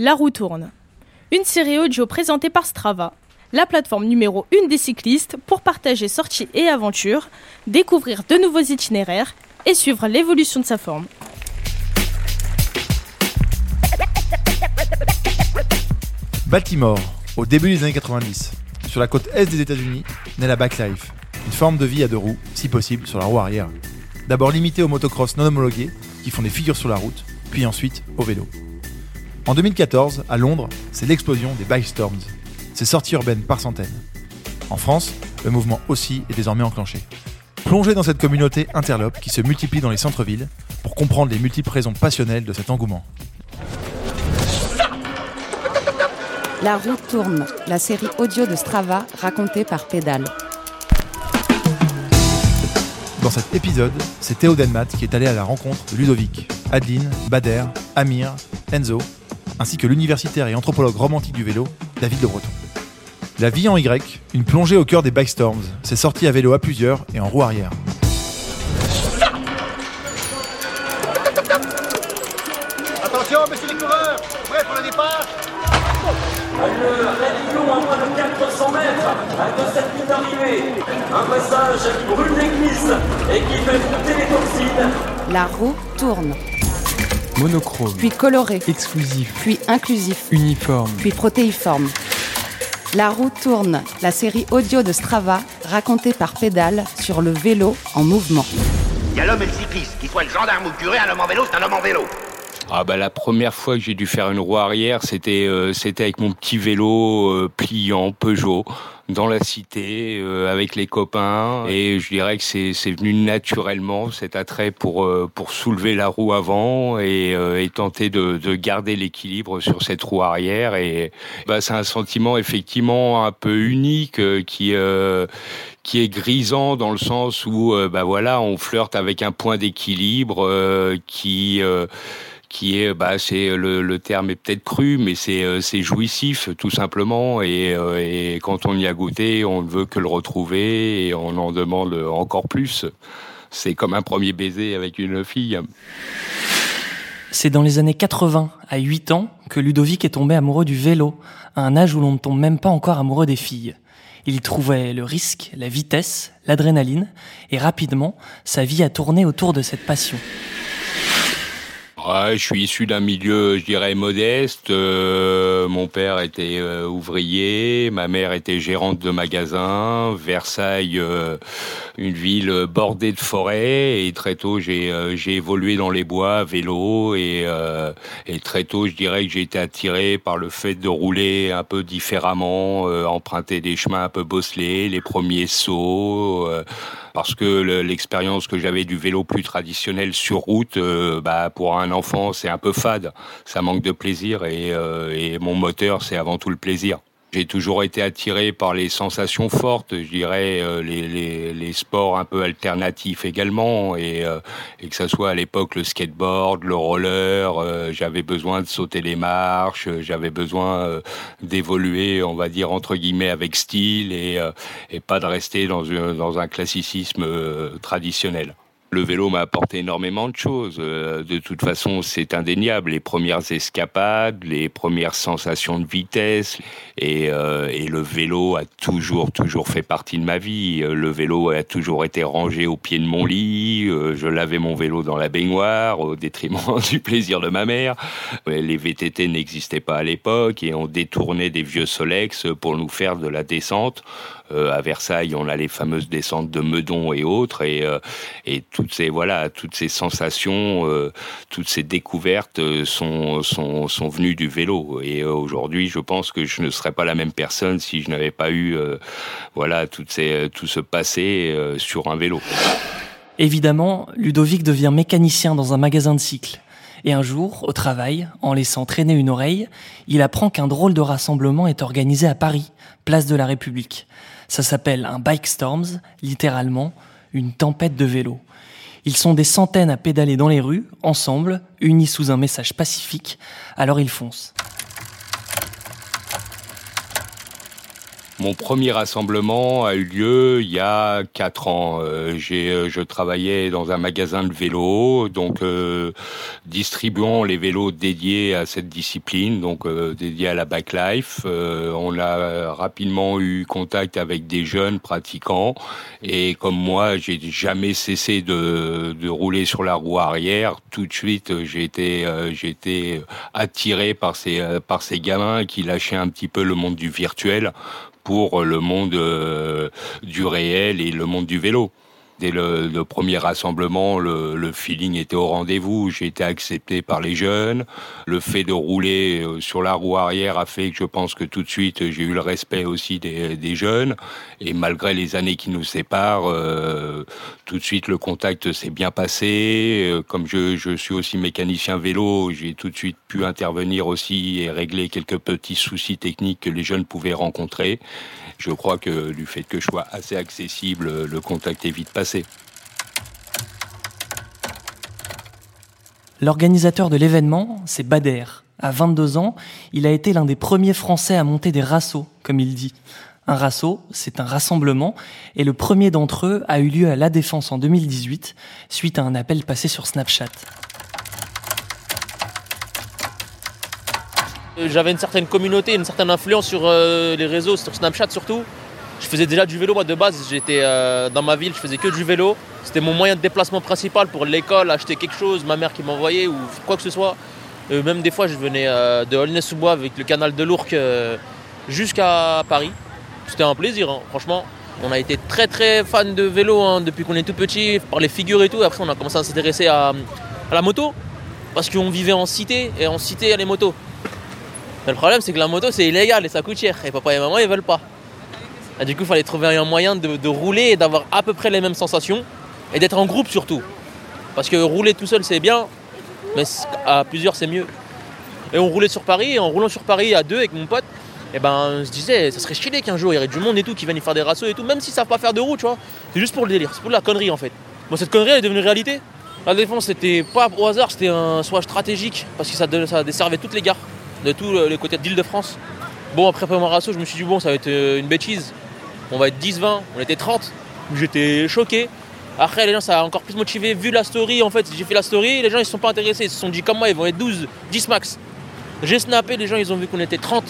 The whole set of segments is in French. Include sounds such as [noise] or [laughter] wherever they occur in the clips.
La roue tourne. Une série audio présentée par Strava, la plateforme numéro 1 des cyclistes pour partager sorties et aventures, découvrir de nouveaux itinéraires et suivre l'évolution de sa forme. Baltimore, au début des années 90, sur la côte est des États-Unis, naît la backlife, une forme de vie à deux roues, si possible sur la roue arrière. D'abord limitée aux motocross non homologués, qui font des figures sur la route, puis ensuite au vélo. En 2014, à Londres, c'est l'explosion des bike storms, ces sorties urbaines par centaines. En France, le mouvement aussi est désormais enclenché. Plongez dans cette communauté interlope qui se multiplie dans les centres-villes pour comprendre les multiples raisons passionnelles de cet engouement. La roue tourne, la série audio de Strava racontée par Pédale. Dans cet épisode, c'est Théo Denmat qui est allé à la rencontre de Ludovic, Adeline, Bader, Amir, Enzo ainsi que l'universitaire et anthropologue romantique du vélo, David Le Breton. La vie en Y, une plongée au cœur des bike storms, c'est sorti à vélo à plusieurs et en roue arrière. Attention, messieurs les coureurs, prêts pour le départ Le à moins de 400 mètres, à 2 cette ligne d'arrivée. Un passage qui brûle l'église et qui fait monter les toxines. La roue tourne monochrome, puis coloré, exclusif, puis inclusif, uniforme, puis protéiforme. La roue tourne, la série audio de Strava racontée par Pédale sur le vélo en mouvement. Il y a l'homme et le cycliste, qu'il soit le gendarme ou le curé, un homme en vélo, c'est un homme en vélo. Ah bah la première fois que j'ai dû faire une roue arrière, c'était euh, c'était avec mon petit vélo euh, pliant Peugeot dans la cité euh, avec les copains. Et je dirais que c'est venu naturellement cet attrait pour pour soulever la roue avant et, et tenter de, de garder l'équilibre sur cette roue arrière. Et bah c'est un sentiment effectivement un peu unique qui qui est grisant dans le sens où bah voilà on flirte avec un point d'équilibre qui qui est, bah, c'est le, le, terme est peut-être cru, mais c'est euh, c'est jouissif tout simplement. Et, euh, et, quand on y a goûté, on ne veut que le retrouver et on en demande encore plus. C'est comme un premier baiser avec une fille. C'est dans les années 80, à 8 ans, que Ludovic est tombé amoureux du vélo, à un âge où l'on ne tombe même pas encore amoureux des filles. Il trouvait le risque, la vitesse, l'adrénaline, et rapidement, sa vie a tourné autour de cette passion. Je suis issu d'un milieu, je dirais, modeste. Euh, mon père était euh, ouvrier, ma mère était gérante de magasin. Versailles, euh, une ville bordée de forêts. Et très tôt, j'ai j'ai évolué dans les bois, vélo. Et, et très tôt, je dirais que j'ai été attiré par le fait de rouler un peu différemment, emprunter des chemins un peu bosselés, les premiers sauts parce que l'expérience que j'avais du vélo plus traditionnel sur route, euh, bah, pour un enfant, c'est un peu fade. Ça manque de plaisir et, euh, et mon moteur, c'est avant tout le plaisir. J'ai toujours été attiré par les sensations fortes, je dirais euh, les, les, les, sports un peu alternatifs également, et, euh, et que ça soit à l'époque le skateboard, le roller, euh, j'avais besoin de sauter les marches, j'avais besoin d'évoluer, on va dire entre guillemets avec style et, et pas de rester dans, dans un classicisme traditionnel. Le vélo m'a apporté énormément de choses. Euh, de toute façon, c'est indéniable. Les premières escapades, les premières sensations de vitesse, et, euh, le vélo a toujours, toujours fait partie de ma vie. Euh, le vélo a toujours été rangé au pied de mon lit. Je lavais mon vélo dans la baignoire au détriment [laughs] du plaisir de ma mère. Les VTT n'existaient pas à l'époque et on détournait des vieux Solex pour nous faire de la descente. À Versailles, on a les fameuses descentes de Meudon et autres, et, et toutes ces voilà, toutes ces sensations, euh, toutes ces découvertes euh, sont, sont, sont venues du vélo. Et euh, aujourd'hui, je pense que je ne serais pas la même personne si je n'avais pas eu voilà toutes ces, tout ce passé sur un vélo. Évidemment, Ludovic devient mécanicien dans un magasin de cycles. Et un jour, au travail, en laissant traîner une oreille, il apprend qu'un drôle de rassemblement est organisé à Paris, place de la République. Ça s'appelle un Bike Storms, littéralement une tempête de vélo. Ils sont des centaines à pédaler dans les rues, ensemble, unis sous un message pacifique, alors ils foncent. Mon premier rassemblement a eu lieu il y a quatre ans. Euh, j'ai, euh, je travaillais dans un magasin de vélos, donc euh, distribuant les vélos dédiés à cette discipline, donc euh, dédiés à la backlife. on a rapidement eu contact avec des jeunes pratiquants et comme moi, j'ai jamais cessé de, de rouler sur la roue arrière. Tout de suite, j'ai été, j'ai été attiré par ces par ces gamins qui lâchaient un petit peu le monde du virtuel pour le monde euh, du réel et le monde du vélo. Dès le, premier rassemblement, le, feeling était au rendez-vous. J'ai été accepté par les jeunes. Le fait de rouler euh, sur la roue arrière a fait que je pense que tout de suite j'ai eu le respect aussi des, jeunes. Et malgré les années qui nous séparent, euh, tout de suite le contact s'est bien passé. Euh, comme je, je suis aussi mécanicien vélo, j'ai tout de suite pu intervenir aussi et régler quelques petits soucis techniques que les jeunes pouvaient rencontrer. Je crois que du fait que je sois assez accessible, le contact est vite passé. L'organisateur de l'événement, c'est Bader. À 22 ans, il a été l'un des premiers Français à monter des rassos, comme il dit. Un rasso, c'est un rassemblement, et le premier d'entre eux a eu lieu à La Défense en 2018, suite à un appel passé sur Snapchat. J'avais une certaine communauté, une certaine influence sur euh, les réseaux, sur Snapchat surtout. Je faisais déjà du vélo moi de base, j'étais euh, dans ma ville, je faisais que du vélo. C'était mon moyen de déplacement principal pour l'école, acheter quelque chose, ma mère qui m'envoyait ou quoi que ce soit. même des fois je venais de Aulnay-sous-Bois avec le canal de l'Ourcq jusqu'à Paris. C'était un plaisir, hein, franchement. On a été très très fans de vélo hein, depuis qu'on est tout petit, par les figures et tout. Après on a commencé à s'intéresser à, à la moto, parce qu'on vivait en cité, et en cité il y a les motos. Mais le problème, c'est que la moto, c'est illégal et ça coûte cher. Et papa et maman, ils veulent pas. Et du coup, il fallait trouver un moyen de, rouler et d'avoir à peu près les mêmes sensations. Et d'être en groupe surtout. Parce que rouler tout seul, c'est bien. Mais à plusieurs, c'est mieux. Et on roulait sur Paris. Et en roulant sur Paris à deux avec mon pote, et eh ben, on se disait, ça serait stylé qu'un jour, il y aurait du monde et tout qui vienne y faire des rassos et tout. Même s'ils savent pas faire de roue, tu vois. C'est juste pour le délire. C'est pour la connerie, en fait. Bon, cette connerie, elle est devenue réalité. La défense, c'était pas au hasard, c'était un choix stratégique. Parce que ça, ça desservait toutes les gares de tous les côtés d'Île-de-France. Bon, après mon rasso, je me suis dit, bon, ça va être euh, une bêtise. On va être 10-20, on était 30. J'étais choqué. Après, les gens, ça a encore plus motivé. Vu la story, en fait, j'ai fait la story, les gens, ils se sont pas intéressés. Ils se sont dit, comme moi, ils vont être 12, 10 max. J'ai snappé, les gens, ils ont vu qu'on était 30.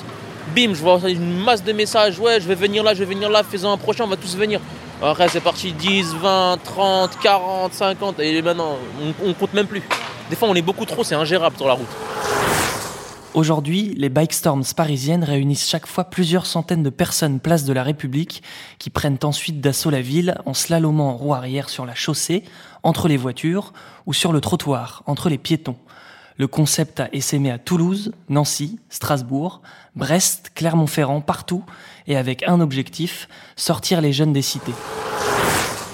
Bim, je vois une masse de messages. Ouais, je vais venir là, je vais venir là, faisant un prochain, on va tous venir. Après, c'est parti 10, 20, 30, 40, 50. Et maintenant, on, on compte même plus. Des fois, on est beaucoup trop, c'est ingérable sur la route. Aujourd'hui, les bike storms parisiennes réunissent chaque fois plusieurs centaines de personnes place de la République qui prennent ensuite d'assaut la ville en slalomant en roue arrière sur la chaussée, entre les voitures ou sur le trottoir, entre les piétons. Le concept a essaimé à Toulouse, Nancy, Strasbourg, Brest, Clermont-Ferrand, partout, et avec un objectif, sortir les jeunes des cités.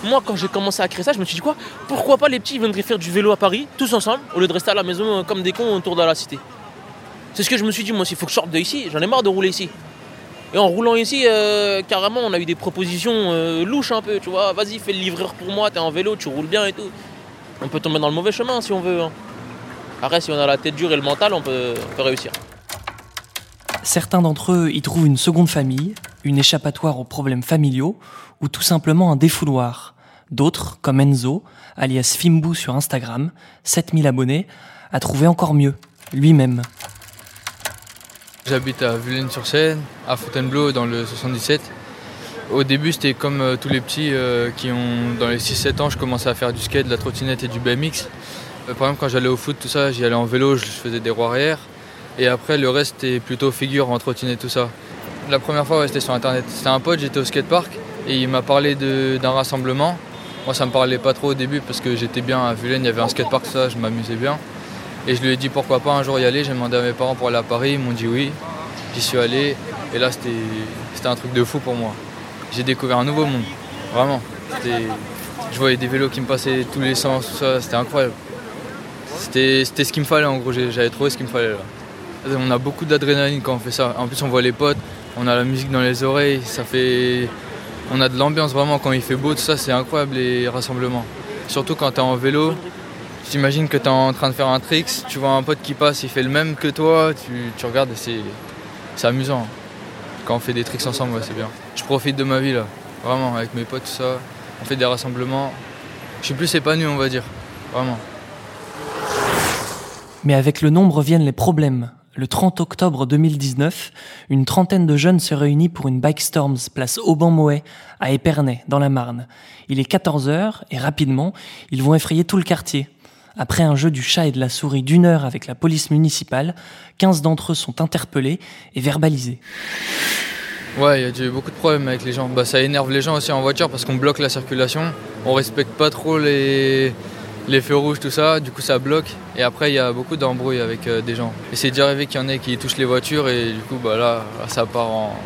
Moi, quand j'ai commencé à créer ça, je me suis dit quoi? Pourquoi pas les petits viendraient faire du vélo à Paris, tous ensemble, au lieu de rester à la maison euh, comme des cons autour de la cité? C'est ce que je me suis dit, moi, il faut que je sorte de ici, j'en ai marre de rouler ici. Et en roulant ici, euh, carrément, on a eu des propositions euh, louches un peu, tu vois. Vas-y, fais le livreur pour moi, t'es en vélo, tu roules bien et tout. On peut tomber dans le mauvais chemin si on veut. Hein. Après, si on a la tête dure et le mental, on peut, on peut réussir. Certains d'entre eux y trouvent une seconde famille, une échappatoire aux problèmes familiaux, ou tout simplement un défouloir. D'autres, comme Enzo, alias Fimbu sur Instagram, 7000 abonnés, a trouvé encore mieux, lui-même. J'habite à Vulaine-sur-Seine, à Fontainebleau dans le 77. Au début, c'était comme euh, tous les petits euh, qui ont, dans les 6-7 ans, je commençais à faire du skate, de la trottinette et du BMX. Euh, par exemple, quand j'allais au foot, tout ça, j'y allais en vélo, je faisais des roues arrière. Et après, le reste, c'était plutôt figure en trottinette, tout ça. La première fois, c'était sur Internet. C'était un pote, j'étais au skatepark et il m'a parlé d'un rassemblement. Moi, ça me parlait pas trop au début parce que j'étais bien à Vulaine, il y avait un skatepark, ça, je m'amusais bien. Et je lui ai dit pourquoi pas un jour y aller. J'ai demandé à mes parents pour aller à Paris. Ils m'ont dit oui. J'y suis allé. Et là, c'était un truc de fou pour moi. J'ai découvert un nouveau monde. Vraiment. Je voyais des vélos qui me passaient tous les sens, tout ça. C'était incroyable. C'était ce qu'il me fallait en gros. J'avais trouvé ce qu'il me fallait là. On a beaucoup d'adrénaline quand on fait ça. En plus, on voit les potes. On a la musique dans les oreilles. Ça fait. On a de l'ambiance vraiment quand il fait beau, tout ça. C'est incroyable les rassemblements. Surtout quand tu es en vélo T'imagines que tu es en train de faire un tricks, tu vois un pote qui passe, il fait le même que toi, tu, regardes et c'est amusant. Quand on fait des tricks ensemble, c'est bien. Je profite de ma vie là, vraiment, avec mes potes, tout ça. On fait des rassemblements. Je suis plus épanoui, on va dire, vraiment. Mais avec le nombre viennent les problèmes. Le 30 octobre 2019, une trentaine de jeunes se réunissent pour une Bike Storms place Auban-Moët à Épernay, dans la Marne. Il est 14h et rapidement, ils vont effrayer tout le quartier. Après un jeu du chat et de la souris d'une heure avec la police municipale, 15 d'entre eux sont interpellés et verbalisés. Ouais, il y a eu beaucoup de problèmes avec les gens. Bah, ça énerve les gens aussi en voiture parce qu'on bloque la circulation. On respecte pas trop les, les feux rouges, tout ça, du coup ça bloque. Et après, il y a beaucoup d'embrouilles avec euh, des gens. Et c'est déjà arrivé qu'il y en ait qui touchent les voitures et du coup, bah là, ça part en.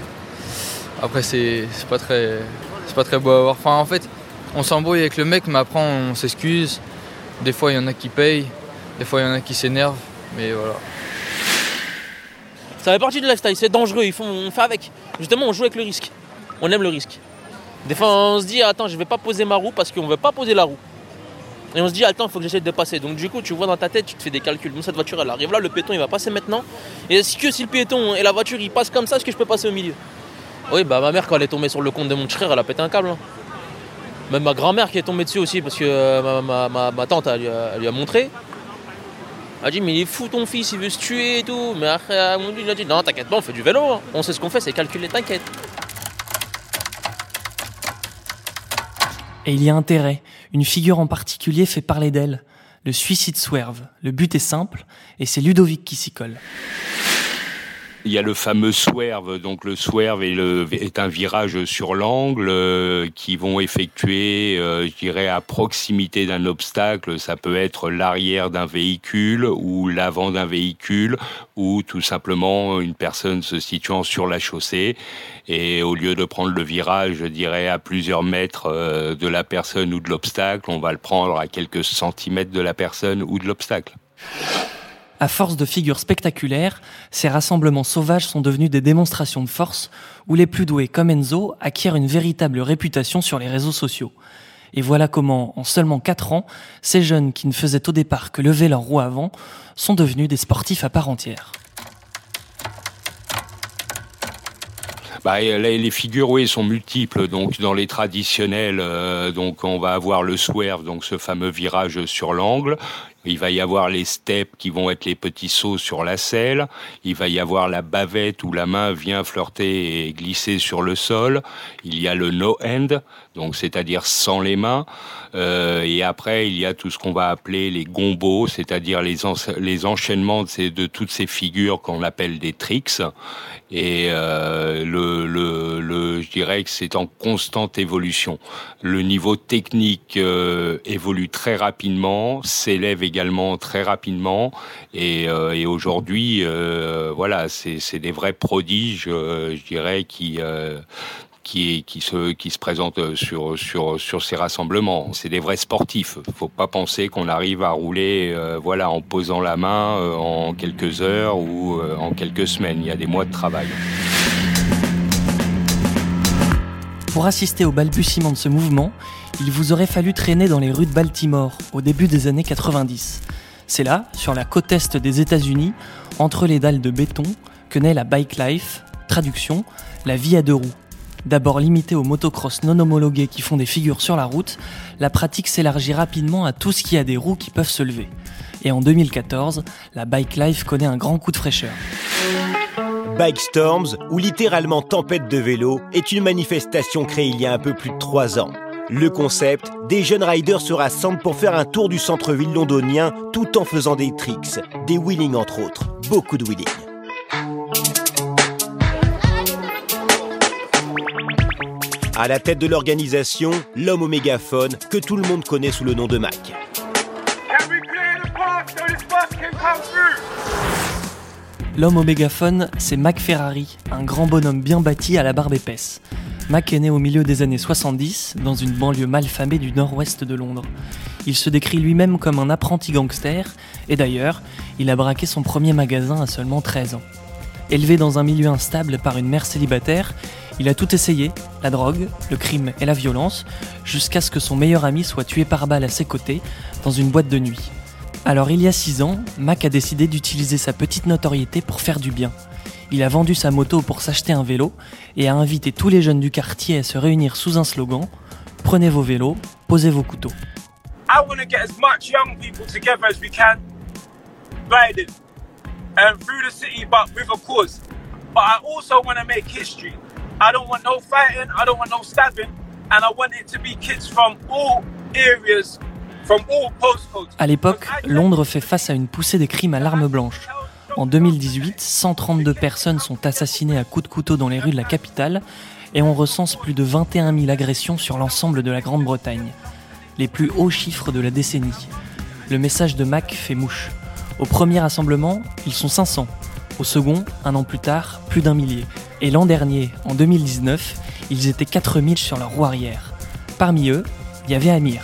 Après, c'est pas très. C'est pas très beau à voir. Enfin, en fait, on s'embrouille avec le mec, mais après, on s'excuse. Des fois, il y en a qui payent, des fois, il y en a qui s'énervent, mais voilà. Ça fait partie du lifestyle, c'est dangereux, il faut, on fait avec. Justement, on joue avec le risque. On aime le risque. Des fois, on se dit, attends, je vais pas poser ma roue parce qu'on veut pas poser la roue. Et on se dit, attends, il faut que j'essaie de passer. Donc, du coup, tu vois dans ta tête, tu te fais des calculs. Bon, cette voiture, elle arrive là, le péton, il va passer maintenant. Et est-ce que si le péton et la voiture, ils passent comme ça, est-ce que je peux passer au milieu? Oui, bah, ma mère, quand elle est tombée sur le compte de mon frère, elle a pété un câble. hein. Même ma grand-mère qui est tombée dessus aussi, parce que euh, ma, ma- ma- tante, elle lui, a, lui a montré. Elle a dit, mais il est fou ton fils, il veut se tuer et tout. Mais après, mon Dieu, il a dit, non, t'inquiète pas, on fait du vélo. hein. On sait ce qu'on fait, c'est calculer, t'inquiète. Et il y a intérêt. Une figure en particulier fait parler d'elle. Le suicide swerve. Le but est simple, et c'est Ludovic qui s'y colle. Il y a le fameux swerve. Donc le swerve est, un virage sur l'angle euh, qui vont effectuer, euh, je dirais, à proximité d'un obstacle. Ça peut être l'arrière d'un véhicule ou l'avant d'un véhicule ou tout simplement une personne se situant sur la chaussée. Et au lieu de prendre le virage, je dirais, à plusieurs mètres euh, de la personne ou de l'obstacle, on va le prendre à quelques centimètres de la personne ou de l'obstacle. À force de figures spectaculaires, ces rassemblements sauvages sont devenus des démonstrations de force où les plus doués comme Enzo acquièrent une véritable réputation sur les réseaux sociaux. Et voilà comment, en seulement 4 ans, ces jeunes qui ne faisaient au départ que lever leur roue avant sont devenus des sportifs à part entière. Bah, et les, figures, sont multiples. Donc, dans les traditionnels, euh, on va avoir le swerve, donc ce fameux virage sur l'angle. Il va y avoir les steps qui vont être les petits sauts sur la selle. Il va y avoir la bavette où la main vient flirter et glisser sur le sol. Il y a le no hand, donc c'est-à-dire sans les mains. Euh, et après, il y a tout ce qu'on va appeler les gombos, c'est-à-dire les, les enchaînements de, toutes ces figures qu'on appelle des tricks. Et euh, le, le, le- je dirais que c'est en constante évolution. Le niveau technique euh, évolue très rapidement, s'élève également très rapidement. Et, et aujourd'hui, voilà, c'est des vrais prodiges, je dirais, qui qui, se, qui se présentent sur, sur, ces rassemblements. C'est des vrais sportifs. faut pas penser qu'on arrive à rouler euh, en posant la main euh, en quelques heures ou euh, en quelques semaines. Il y a des mois de travail. Pour assister au balbutiement de ce mouvement, il vous aurait fallu traîner dans les rues de Baltimore au début des années 90. C'est là, sur la côte est des États-Unis, entre les dalles de béton, que naît la bike life, traduction, la vie à deux roues. D'abord limitée aux motocross non homologués qui font des figures sur la route, la pratique s'élargit rapidement à tout ce qui a des roues qui peuvent se lever. Et en 2014, la bike life connaît un grand coup de fraîcheur. Bike Storms, ou littéralement tempête de vélo, est une manifestation créée il y a un peu plus de 3 ans. Le concept, des jeunes riders se rassemblent pour faire un tour du centre-ville londonien tout en faisant des tricks, des wheelings entre autres, beaucoup de wheelings. À la tête de l'organisation, l'homme au mégaphone que tout le monde connaît sous le nom de Mac. L'homme au mégaphone, c'est Mac Ferrari, un grand bonhomme bien bâti à la barbe épaisse. Mac est né au milieu des années 70, dans une banlieue malfamée du nord-ouest de Londres. Il se décrit lui-même comme un apprenti gangster, et d'ailleurs, il a braqué son premier magasin à seulement 13 ans. Élevé dans un milieu instable par une mère célibataire, il a tout essayé, la drogue, le crime et la violence, jusqu'à ce que son meilleur ami soit tué par balle à ses côtés, dans une boîte de nuit. Alors il y a 6 ans, Mac a décidé d'utiliser sa petite notoriété pour faire du bien. Il a vendu sa moto pour s'acheter un vélo et a invité tous les jeunes du quartier à se réunir sous un slogan Prenez vos vélos, posez vos couteaux. I want to get as much young people together as we can, cause. But I also want to make history. I don't want no fighting, I don't want no stabbing, and I want it to be kids from all areas, from all postcodes. À l'époque, Londres fait face à une poussée des crimes à l'arme blanche. En 2018, 132 personnes sont assassinées à coups de couteau dans les rues de la capitale et on recense plus de 21 000 agressions sur l'ensemble de la Grande-Bretagne. Les plus hauts chiffres de la décennie. Le message de Mac fait mouche. Au premier rassemblement, ils sont 500. Au second, un an plus tard, plus d'un millier. Et l'an dernier, en 2019, ils étaient 4000 sur leur roue arrière. Parmi eux, il y avait Amir.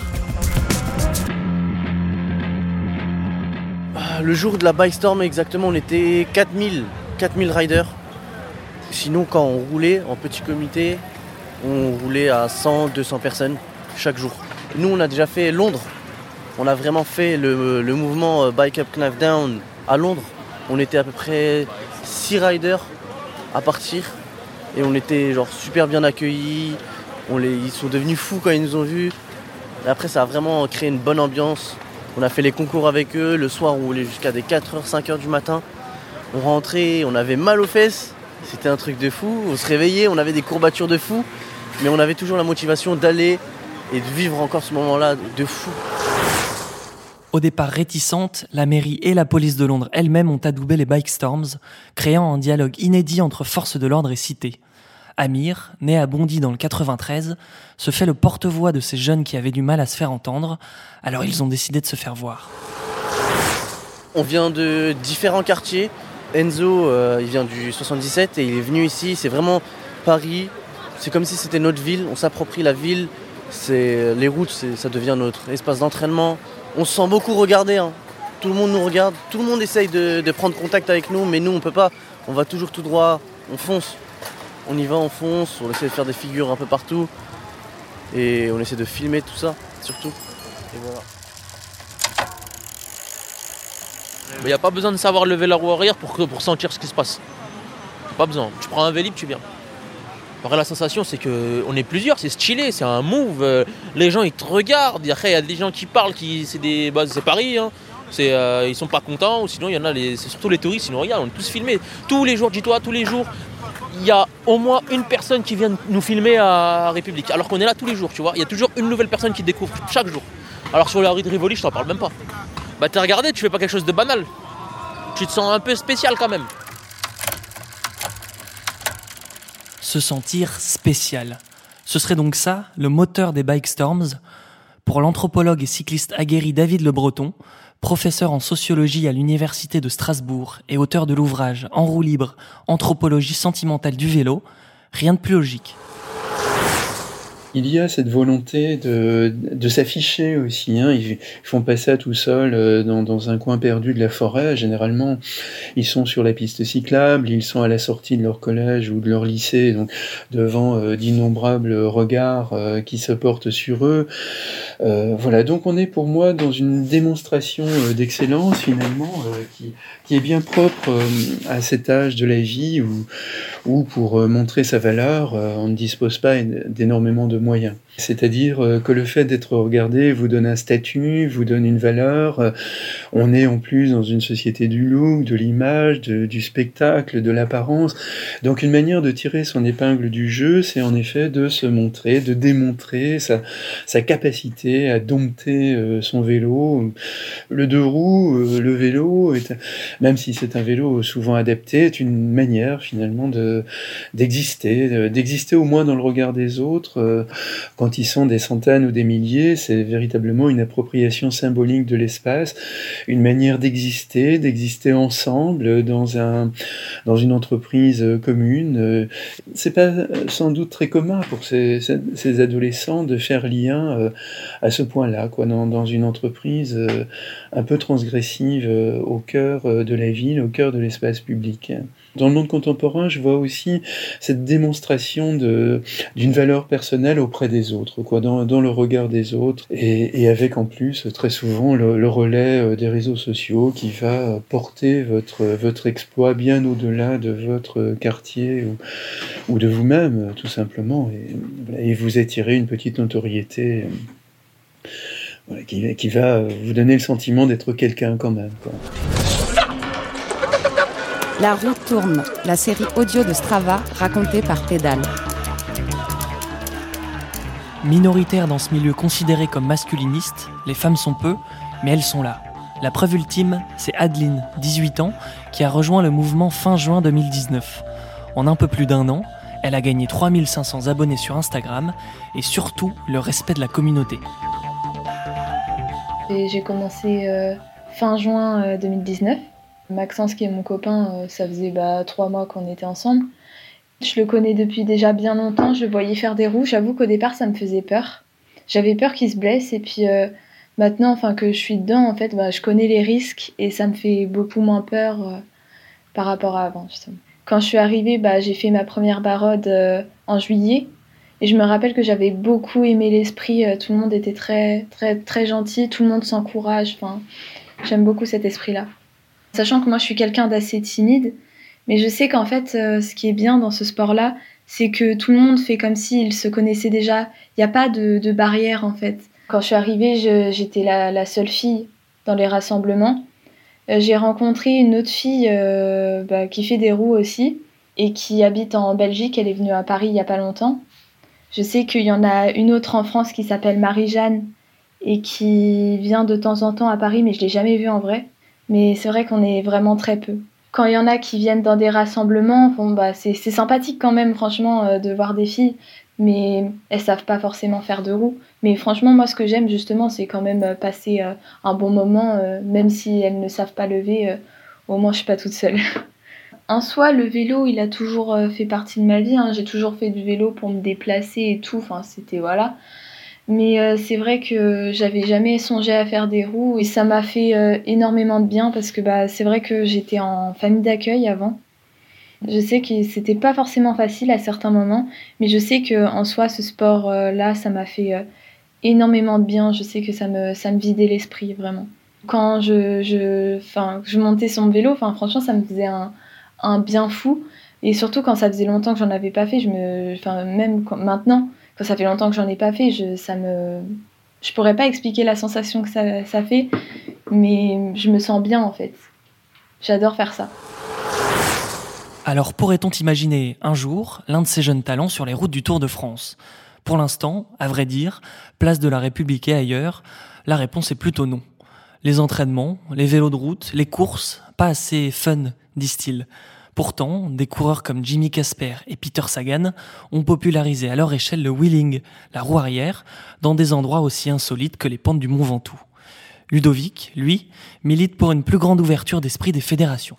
Le jour de la Bike Storm, exactement, on était 4000, 4000 riders. Sinon, quand on roulait en petit comité, on roulait à 100, 200 personnes chaque jour. Nous, on a déjà fait Londres. On a vraiment fait le, le mouvement euh, Bike Up Knife Down à Londres. On était à peu près 6 riders à partir. Et on était genre super bien accueillis. Ils sont devenus fous quand ils nous ont vus. Après, ça a vraiment créé une bonne ambiance. On a fait les concours avec eux. Le soir, on roulait jusqu'à des 4h, 5h du matin. On rentrait, on avait mal aux fesses. C'était un truc de fou. On se réveillait, on avait des courbatures de fou. Mais on avait toujours la motivation d'aller et de vivre encore ce moment-là de fou. Au départ réticente, la mairie et la police de Londres elles-mêmes ont adoubé les Bike Storms, créant un dialogue inédit entre forces de l'ordre et cité. Amir, né à Bondy dans le 93, se fait le porte-voix de ces jeunes qui avaient du mal à se faire entendre, alors ils ont décidé de se faire voir. On vient de différents quartiers. Enzo, euh, il vient du 77 et il est venu ici. C'est vraiment Paris. C'est comme si c'était notre ville. On s'approprie la ville. C'est les routes, ça devient notre espace d'entraînement. On se sent beaucoup regardé. hein. Tout le monde nous regarde. Tout le monde essaye de, prendre contact avec nous, mais nous on peut pas. On va toujours tout droit. On fonce. On y va, on fonce. On essaie de faire des figures un peu partout. Et on essaie de filmer tout ça, surtout. Et voilà. Il n'y a pas besoin de savoir lever la roue arrière pour sentir ce qui se passe. Pas besoin. Tu prends un vélib, tu viens. Après, la sensation, c'est qu'on est plusieurs, c'est stylé, c'est un move. euh, Les gens, ils te regardent. Après, il y a des gens qui parlent, qui, c'est des, bah, c'est Paris. Hein. C'est, euh, ils sont pas contents, ou sinon, il y en a, les, c'est surtout les touristes, ils nous regardent. On est tous filmés. Tous les jours, dis-toi, tous les jours, il y a au moins une personne qui vient nous filmer à République. Alors qu'on est là tous les jours, tu vois. Il y a toujours une nouvelle personne qui découvre chaque jour. Alors sur la rue de Rivoli, je t'en parle même pas. Bah, t'es regardé, tu fais pas quelque chose de banal. Tu te sens un peu spécial quand même. Se sentir spécial. Ce serait donc ça, le moteur des Bike Storms. Pour l'anthropologue et cycliste aguerri David Le Breton, professeur en sociologie à l'Université de Strasbourg et auteur de l'ouvrage En roue libre, anthropologie sentimentale du vélo, rien de plus logique. Il y a cette volonté de, s'afficher aussi. Hein. Ils font pas ça tout seuls euh, dans, un coin perdu de la forêt. Généralement, ils sont sur la piste cyclable, ils sont à la sortie de leur collège ou de leur lycée, devant euh, d'innombrables regards euh, qui se portent sur eux. Voilà, donc on est pour moi dans une démonstration d'excellence finalement qui, qui est bien propre à cet âge de la vie où, où pour euh, montrer sa valeur, euh, on ne dispose pas d'énormément de moyens. C'est-à-dire euh, que le fait d'être regardé vous donne un statut, vous donne une valeur. On est en plus dans une société du look, de l'image, du spectacle, de l'apparence. Donc une manière de tirer son épingle du jeu, c'est en effet de se montrer, de démontrer sa, capacité à dompter son vélo. Le deux roues, le vélo, même si c'est un vélo souvent adapté, est une manière finalement de d'exister, de- d'exister au moins dans le regard des autres. euh, quand ils sont des centaines ou des milliers, c'est véritablement une appropriation symbolique de l'espace, une manière d'exister, d'exister ensemble dans un dans une entreprise euh, commune. Euh, C'est pas sans doute très commun pour ces, ces- adolescents de faire lien à ce point-là, dans, dans, une entreprise un peu transgressive au cœur de la ville, au cœur de l'espace public. Dans le monde contemporain, je vois aussi cette démonstration d'une valeur personnelle auprès des autres, quoi, dans, le regard des autres, et, avec en plus très souvent le, relais des réseaux sociaux qui va porter votre, votre exploit bien au-delà de votre quartier ou, de vous-même, tout simplement, et, vous attirer une petite notoriété. Voilà, qui, va vous donner le sentiment d'être quelqu'un quand même. La roue tourne, la série audio de Strava racontée par Pédale. Minoritaires dans ce milieu considéré comme masculiniste, les femmes sont peu, mais elles sont là. La preuve ultime, c'est Adeline, 18 ans, qui a rejoint le mouvement fin juin 2019. En un peu plus d'un an, elle a gagné 3500 abonnés sur Instagram et surtout le respect de la communauté. J'ai commencé euh, fin juin euh, 2019 Maxence, qui est mon copain, euh, ça faisait bah, trois mois qu'on était ensemble. Je le connais depuis déjà bien longtemps, je le voyais faire des roues. J'avoue qu'au départ, ça me faisait peur. J'avais peur qu'il se blesse et puis euh, maintenant, enfin que je suis dedans, en fait, bah, je connais les risques et ça me fait beaucoup moins peur euh, par rapport à avant. Quand je suis arrivée, bah, j'ai fait ma première barode en juillet et je me rappelle que j'avais beaucoup aimé l'esprit. tout le monde était très, très, très gentil, tout le monde s'encourage. Enfin, j'aime beaucoup cet esprit-là. Sachant que moi je suis quelqu'un d'assez timide, mais je sais qu'en fait euh, ce qui est bien dans ce sport-là, c'est que tout le monde fait comme s'il se connaissait déjà. Il n'y a pas de, barrière en fait. Quand je suis arrivée, j'étais la, la, seule fille dans les rassemblements. Euh, J'ai rencontré une autre fille euh, bah, qui fait des roues aussi et qui habite en Belgique. Elle est venue à Paris il n'y a pas longtemps. Je sais qu'il y en a une autre en France qui s'appelle Marie-Jeanne et qui vient de temps en temps à Paris, mais je l'ai jamais vue en vrai. Mais c'est vrai qu'on est vraiment très peu. Quand il y en a qui viennent dans des rassemblements, bon, bah, c'est sympathique quand même, franchement, euh, de voir des filles, mais elles savent pas forcément faire de roues. Mais franchement, moi, ce que j'aime justement, c'est quand même euh, passer euh, un bon moment, même si elles ne savent pas lever, au moins je suis pas toute seule. [laughs] en soi, le vélo, il a toujours fait partie de ma vie. Hein. J'ai toujours fait du vélo pour me déplacer et tout. Enfin, c'était voilà. Mais euh, c'est vrai que j'avais jamais songé à faire des roues et ça m'a fait euh, énormément de bien parce que bah, c'est vrai que j'étais en famille d'accueil avant. Je sais que c'était pas forcément facile à certains moments, mais je sais que en soi ce sport euh, là, ça m'a fait énormément de bien. Je sais que ça me ça me vidait l'esprit vraiment. Quand je je je montais sur mon vélo, franchement ça me faisait un un bien fou et surtout quand ça faisait longtemps que j'en avais pas fait, je me même maintenant ça fait longtemps que j'en ai pas fait, je, ça me, je pourrais pas expliquer la sensation que ça, ça fait, mais je me sens bien en fait. J'adore faire ça. Alors pourrait-on imaginer un jour l'un de ces jeunes talents sur les routes du Tour de France? Pour l'instant, à vrai dire, place de la République et ailleurs, la réponse est plutôt non. Les entraînements, les vélos de route, les courses, pas assez fun, disent-ils. Pourtant, des coureurs comme Jimmy Casper et Peter Sagan ont popularisé à leur échelle le wheeling, la roue arrière, dans des endroits aussi insolites que les pentes du Mont Ventoux. Ludovic, lui, milite pour une plus grande ouverture d'esprit des fédérations.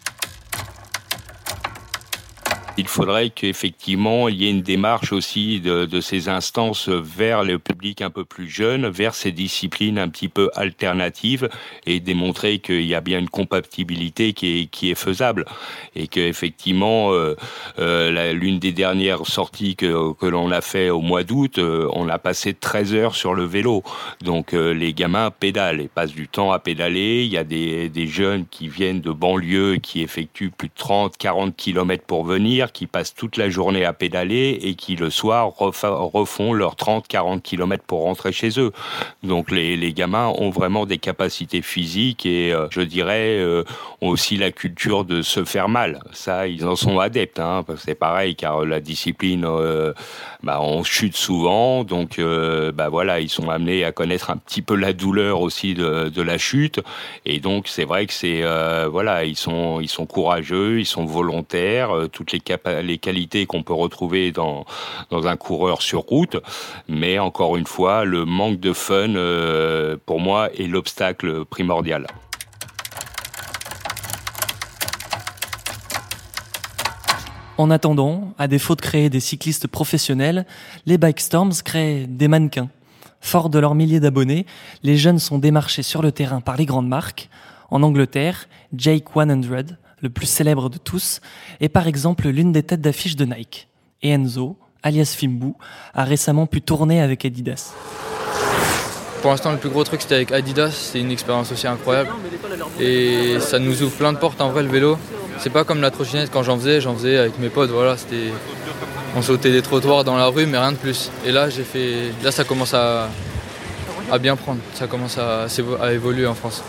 Il faudrait qu'effectivement il y ait une démarche aussi de, ces instances vers le public un peu plus jeune, vers ces disciplines un petit peu alternatives et démontrer qu'il y a bien une compatibilité qui est, faisable et que effectivement euh, euh, l'une des dernières sorties que, l'on a fait au mois d'août, euh, on a passé 13 heures sur le vélo. Donc euh, les gamins pédalent et passent du temps à pédaler. Il y a des, des jeunes qui viennent de banlieues qui effectuent plus de 30, 40 kilomètres pour venir qui passent toute la journée à pédaler et qui le soir refont leurs 30-40 km pour rentrer chez eux. Donc les, gamins ont vraiment des capacités physiques et euh, je dirais euh, ont aussi la culture de se faire mal. Ça, ils en sont adeptes. Hein, c'est pareil car la discipline, euh, bah, on chute souvent, donc euh, bah, voilà, ils sont amenés à connaître un petit peu la douleur aussi de, la chute et donc c'est vrai que c'est euh, voilà, ils sont ils sont courageux, ils sont volontaires, toutes les les qualités qu'on peut retrouver dans, dans un coureur sur route. Mais encore une fois, le manque de fun, euh, pour moi, est l'obstacle primordial. En attendant, à défaut de créer des cyclistes professionnels, les Bike Storms créent des mannequins. Forts de leurs milliers d'abonnés, les jeunes sont démarchés sur le terrain par les grandes marques. En Angleterre, Jake 100, le plus célèbre de tous, est par exemple l'une des têtes d'affiche de Nike. Et Enzo, alias Fimbu, a récemment pu tourner avec Adidas. Pour l'instant, le plus gros truc, c'était avec Adidas. C'est une expérience aussi incroyable. Et ça nous ouvre plein de portes en vrai, le vélo. C'est pas comme la trottinette, quand j'en faisais, j'en faisais avec mes potes. Voilà, c'était. On sautait des trottoirs dans la rue, mais rien de plus. Et là, j'ai fait. Là, ça commence à, bien prendre. Ça commence à évoluer en France.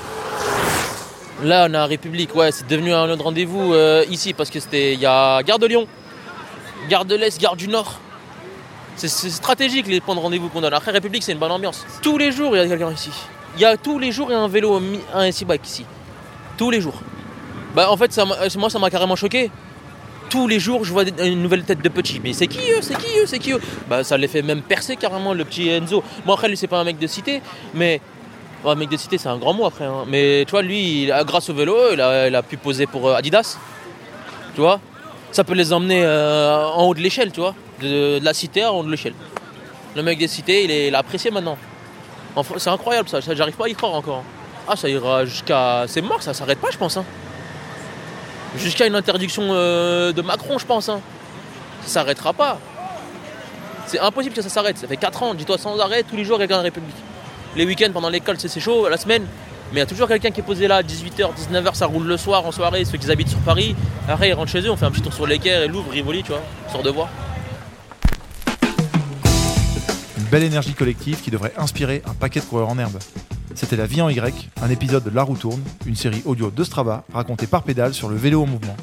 Là, on a République, ouais, c'est devenu un autre rendez-vous euh, ici parce que c'était. Il y a Gare de Lyon, Gare de l'Est, Gare du Nord. C'est stratégique les points de rendez-vous qu'on donne. Après, République, c'est une bonne ambiance. Tous les jours, il y a quelqu'un ici. Il y a tous les jours, il y a un vélo, un SI-bike ici. Tous les jours. Bah, en fait, ça moi, ça m'a carrément choqué. Tous les jours, je vois une nouvelle tête de petit. Mais c'est qui eux? C'est qui eux? C'est qui eux? Bah, ça les fait même percer carrément, le petit Enzo. Bon, après, lui, c'est pas un mec de cité, mais un mec de cité, c'est un grand mot après. Hein. Mais tu vois, lui, grâce au vélo, il a, pu poser pour euh, Adidas. Tu vois? Ça peut les emmener euh, en haut de l'échelle, tu vois? De, la cité en haut de l'échelle. Le mec des cités, il est, apprécié maintenant. c'est incroyable ça, j'arrive pas à y croire encore. Ah, ça ira jusqu'à. C'est mort, ça s'arrête pas, je pense. Hein. Jusqu'à une interdiction euh, de Macron, je pense. Hein. Ça s'arrêtera pas. C'est impossible que ça s'arrête. Ça fait 4 ans, dis-toi sans arrêt, tous les jours, quelqu'un en République. Les week-ends, pendant l'école, c'est chaud, la semaine. Mais il y a toujours quelqu'un qui est posé là, 18h, 19h, ça roule le soir, en soirée, ceux qui habitent sur Paris. Après, ils rentrent chez eux, on fait un petit tour sur l'équerre et l'ouvre, Rivoli, tu vois, sort de voir. Une belle énergie collective qui devrait inspirer un paquet de coureurs en herbe. C'était La vie en Y, un épisode de La roue tourne, une série audio de Strava racontée par pédale sur le vélo en mouvement.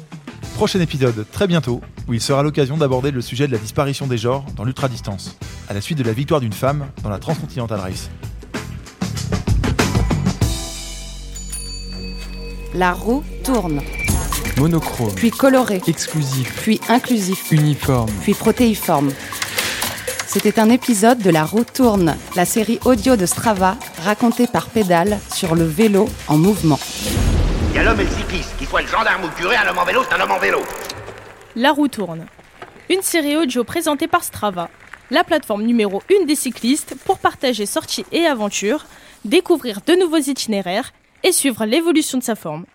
Prochain épisode très bientôt, où il sera l'occasion d'aborder le sujet de la disparition des genres dans l'ultra-distance, à la suite de la victoire d'une femme dans la Transcontinental Race. La roue tourne. Monochrome. Puis coloré. Exclusif. Puis inclusif. Uniforme. Puis protéiforme. C'était un épisode de La roue tourne, la série audio de Strava racontée par Pédale sur le vélo en mouvement. Il y a l'homme et le cycliste, qu'il soit le gendarme ou le curé, un homme en vélo, c'est un homme en vélo. La roue tourne. Une série audio présentée par Strava, la plateforme numéro 1 des cyclistes pour partager sorties et aventures, découvrir de nouveaux itinéraires et suivre l'évolution de sa forme.